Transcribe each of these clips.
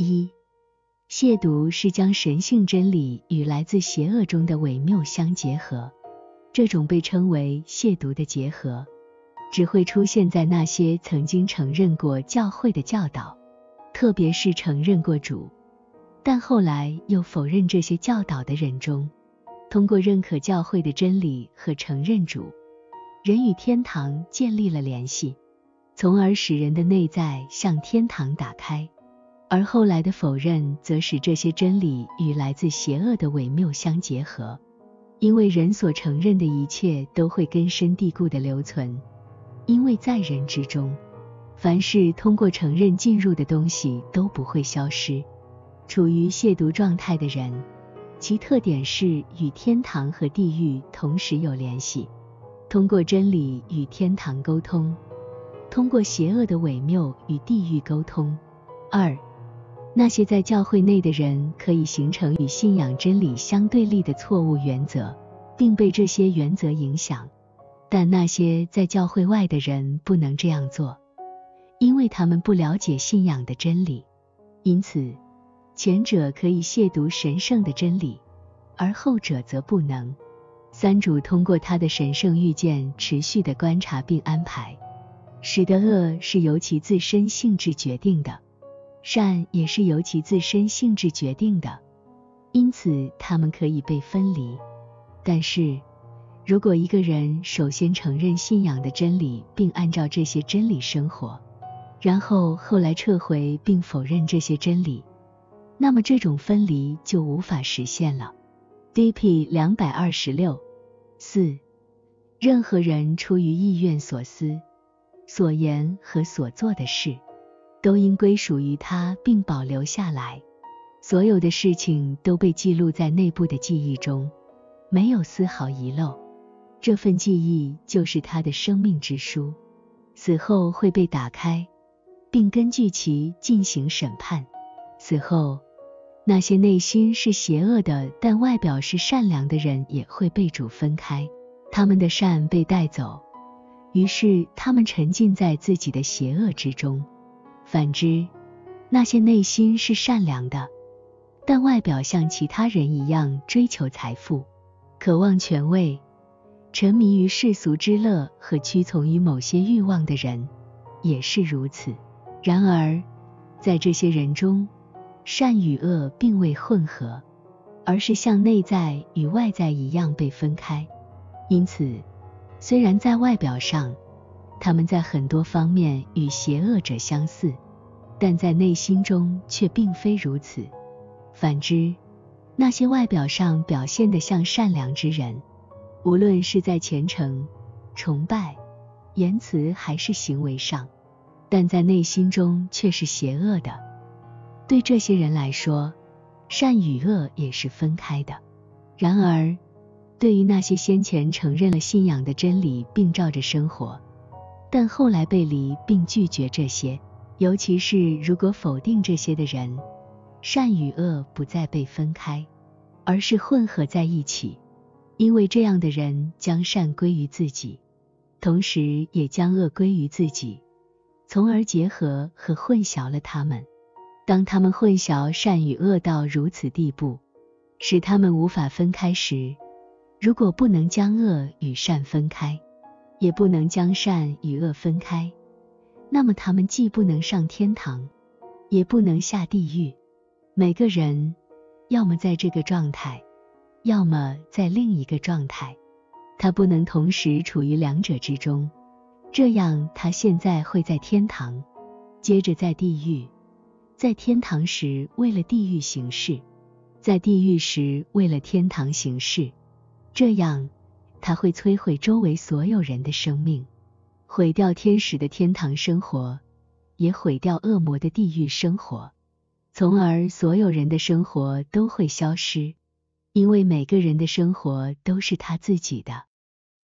一、亵渎是将神性真理与来自邪恶中的伪谬相结合，这种被称为亵渎的结合，只会出现在那些曾经承认过教会的教导，特别是承认过主，但后来又否认这些教导的人中。通过认可教会的真理和承认主，人与天堂建立了联系，从而使人的内在向天堂打开。而后来的否认，则使这些真理与来自邪恶的伪谬相结合，因为人所承认的一切都会根深蒂固的留存，因为在人之中，凡是通过承认进入的东西都不会消失。处于亵渎状态的人。其特点是与天堂和地狱同时有联系，通过真理与天堂沟通，通过邪恶的伪谬与地狱沟通。二，那些在教会内的人可以形成与信仰真理相对立的错误原则，并被这些原则影响，但那些在教会外的人不能这样做，因为他们不了解信仰的真理，因此。前者可以亵渎神圣的真理，而后者则不能。三主通过他的神圣预见，持续的观察并安排，使得恶是由其自身性质决定的，善也是由其自身性质决定的，因此他们可以被分离。但是，如果一个人首先承认信仰的真理，并按照这些真理生活，然后后来撤回并否认这些真理，那么这种分离就无法实现了。D.P. 两百二十六四，任何人出于意愿所思、所言和所做的事，都应归属于他并保留下来。所有的事情都被记录在内部的记忆中，没有丝毫遗漏。这份记忆就是他的生命之书，死后会被打开，并根据其进行审判。死后。那些内心是邪恶的，但外表是善良的人也会被主分开，他们的善被带走，于是他们沉浸在自己的邪恶之中。反之，那些内心是善良的，但外表像其他人一样追求财富、渴望权位、沉迷于世俗之乐和屈从于某些欲望的人，也是如此。然而，在这些人中，善与恶并未混合，而是像内在与外在一样被分开。因此，虽然在外表上，他们在很多方面与邪恶者相似，但在内心中却并非如此。反之，那些外表上表现得像善良之人，无论是在虔诚、崇拜、言辞还是行为上，但在内心中却是邪恶的。对这些人来说，善与恶也是分开的。然而，对于那些先前承认了信仰的真理并照着生活，但后来背离并拒绝这些，尤其是如果否定这些的人，善与恶不再被分开，而是混合在一起，因为这样的人将善归于自己，同时也将恶归于自己，从而结合和混淆了他们。当他们混淆善与恶到如此地步，使他们无法分开时，如果不能将恶与善分开，也不能将善与恶分开，那么他们既不能上天堂，也不能下地狱。每个人要么在这个状态，要么在另一个状态，他不能同时处于两者之中。这样，他现在会在天堂，接着在地狱。在天堂时为了地狱行事，在地狱时为了天堂行事，这样他会摧毁周围所有人的生命，毁掉天使的天堂生活，也毁掉恶魔的地狱生活，从而所有人的生活都会消失，因为每个人的生活都是他自己的，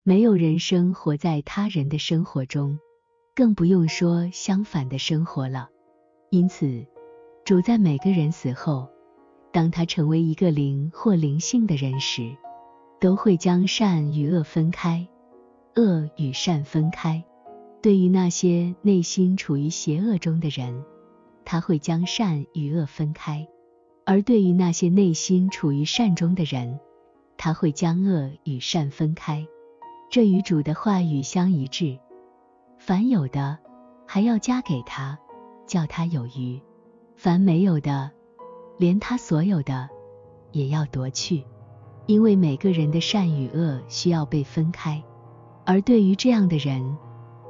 没有人生活在他人的生活中，更不用说相反的生活了。因此。主在每个人死后，当他成为一个灵或灵性的人时，都会将善与恶分开，恶与善分开。对于那些内心处于邪恶中的人，他会将善与恶分开；而对于那些内心处于善中的人，他会将恶与善分开。这与主的话语相一致。凡有的，还要加给他，叫他有余；凡没有的，连他所有的也要夺去。因为每个人的善与恶需要被分开，而对于这样的人，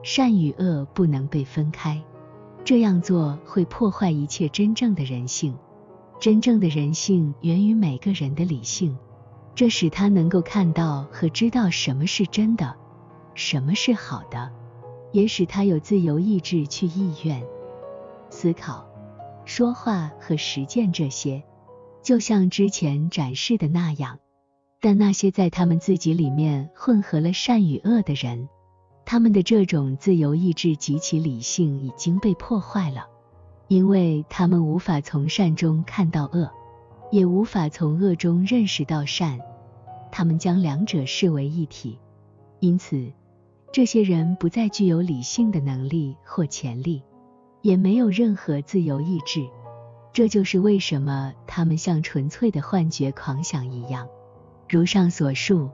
善与恶不能被分开。这样做会破坏一切真正的人性。真正的人性源于每个人的理性，这使他能够看到和知道什么是真的，什么是好的，也使他有自由意志去意愿、思考、说话和实践这些。就像之前展示的那样。但那些在他们自己里面混合了善与恶的人，他们的这种自由意志及其理性已经被破坏了，因为他们无法从善中看到恶，也无法从恶中认识到善，他们将两者视为一体，因此，这些人不再具有理性的能力或潜力，也没有任何自由意志。这就是为什么他们像纯粹的幻觉狂想一样。如上所述，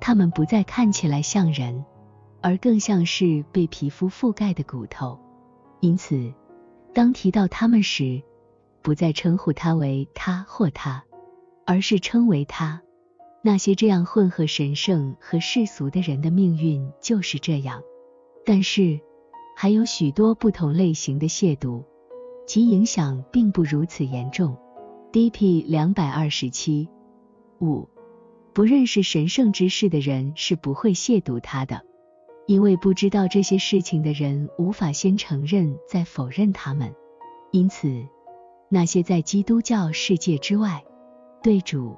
他们不再看起来像人，而更像是被皮肤覆盖的骨头。因此，当提到他们时，不再称呼他为他或他，而是称为他。那些这样混合神圣和世俗的人的命运就是这样。但是，还有许多不同类型的亵渎，其影响并不如此严重。D.P. 两百二十七五。不认识神圣之事的人是不会亵渎他的，因为不知道这些事情的人无法先承认再否认他们。因此，那些在基督教世界之外，对主、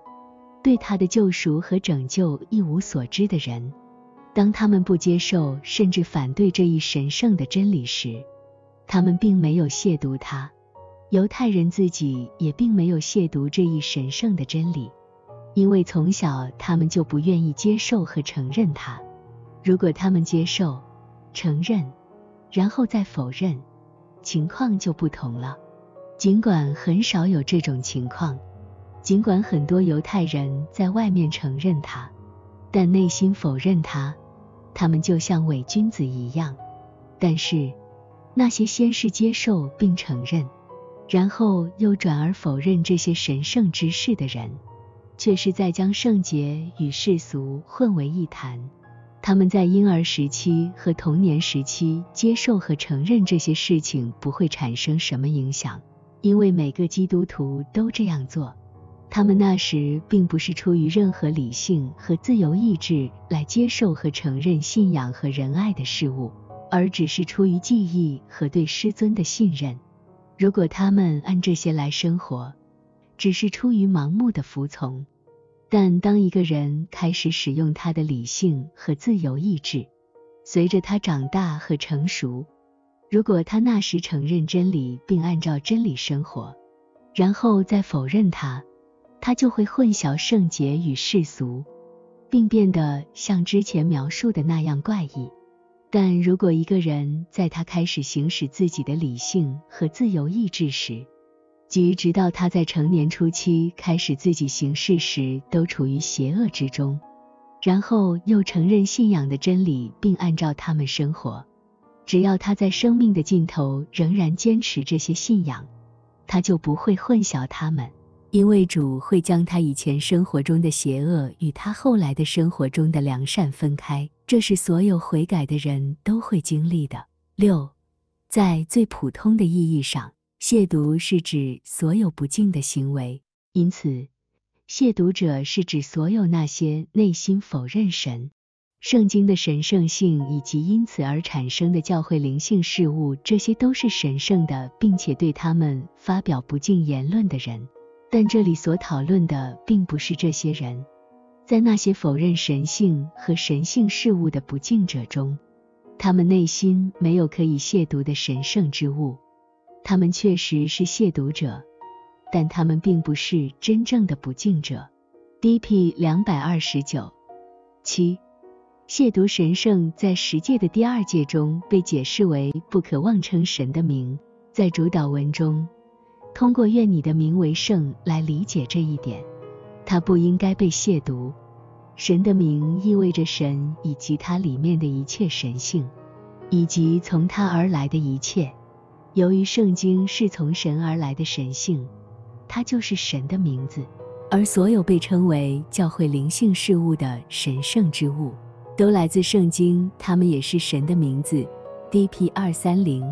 对他的救赎和拯救一无所知的人，当他们不接受甚至反对这一神圣的真理时，他们并没有亵渎他。犹太人自己也并没有亵渎这一神圣的真理。因为从小他们就不愿意接受和承认它。如果他们接受、承认，然后再否认，情况就不同了。尽管很少有这种情况，尽管很多犹太人在外面承认他，但内心否认他，他们就像伪君子一样。但是那些先是接受并承认，然后又转而否认这些神圣之事的人。却是在将圣洁与世俗混为一谈。他们在婴儿时期和童年时期接受和承认这些事情不会产生什么影响，因为每个基督徒都这样做。他们那时并不是出于任何理性和自由意志来接受和承认信仰和仁爱的事物，而只是出于记忆和对师尊的信任。如果他们按这些来生活，只是出于盲目的服从，但当一个人开始使用他的理性和自由意志，随着他长大和成熟，如果他那时承认真理并按照真理生活，然后再否认它，他就会混淆圣洁与世俗，并变得像之前描述的那样怪异。但如果一个人在他开始行使自己的理性和自由意志时，即直到他在成年初期开始自己行事时，都处于邪恶之中，然后又承认信仰的真理，并按照他们生活。只要他在生命的尽头仍然坚持这些信仰，他就不会混淆他们，因为主会将他以前生活中的邪恶与他后来的生活中的良善分开。这是所有悔改的人都会经历的。六，在最普通的意义上。亵渎是指所有不敬的行为，因此，亵渎者是指所有那些内心否认神、圣经的神圣性以及因此而产生的教会灵性事物，这些都是神圣的，并且对他们发表不敬言论的人。但这里所讨论的并不是这些人，在那些否认神性和神性事物的不敬者中，他们内心没有可以亵渎的神圣之物。他们确实是亵渎者，但他们并不是真正的不敬者。D.P. 两百二十九七，亵渎神圣在十诫的第二诫中被解释为不可妄称神的名，在主导文中，通过“愿你的名为圣”来理解这一点，它不应该被亵渎。神的名意味着神以及它里面的一切神性，以及从它而来的一切。由于圣经是从神而来的神性，它就是神的名字。而所有被称为教会灵性事物的神圣之物，都来自圣经，它们也是神的名字。D.P. 二三零。